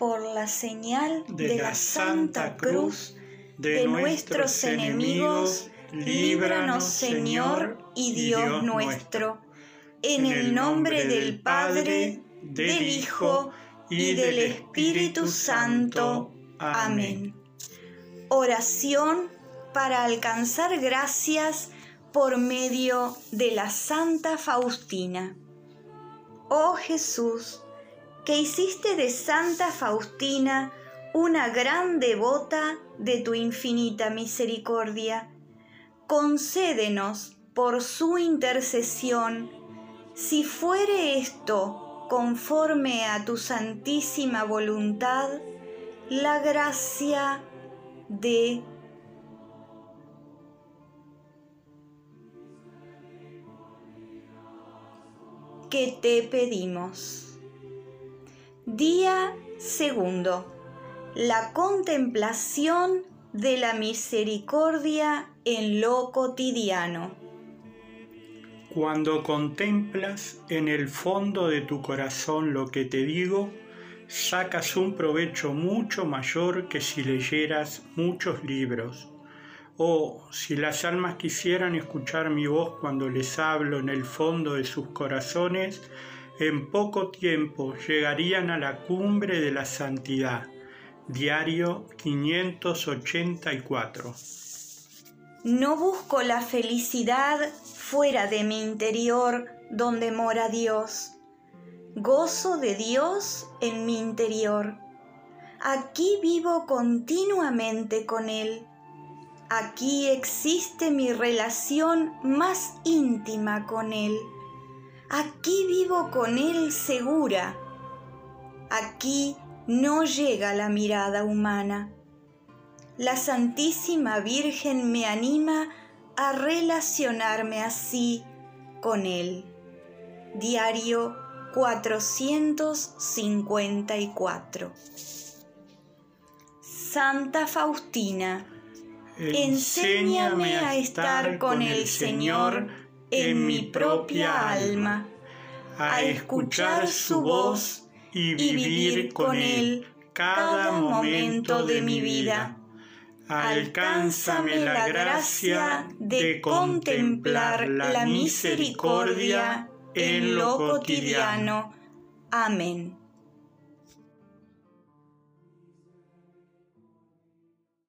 por la señal de, la Santa Cruz de nuestros enemigos, líbranos Señor y Dios nuestro. En el nombre del Padre, del Hijo y del Espíritu Santo. Amén. Oración para alcanzar gracias por medio de la Santa Faustina. Oh Jesús, que hiciste de Santa Faustina una gran devota de tu infinita misericordia, concédenos por su intercesión, si fuere esto conforme a tu santísima voluntad, la gracia de que te pedimos. Día segundo. La contemplación de la misericordia en lo cotidiano. Cuando contemplas en el fondo de tu corazón lo que te digo, sacas un provecho mucho mayor que si leyeras muchos libros. O si las almas quisieran escuchar mi voz cuando les hablo en el fondo de sus corazones, en poco tiempo llegarían a la cumbre de la santidad. Diario 584. No busco la felicidad fuera de mi interior donde mora Dios. Gozo de Dios en mi interior. Aquí vivo continuamente con Él. Aquí existe mi relación más íntima con Él. Aquí vivo con Él segura. Aquí no llega la mirada humana. La Santísima Virgen me anima a relacionarme así con Él. Diario 454. Santa Faustina, enséñame a estar con el Señor en mi propia alma, a escuchar su voz y vivir con Él cada momento de mi vida. Alcánzame la gracia de contemplar la misericordia en lo cotidiano. Amén.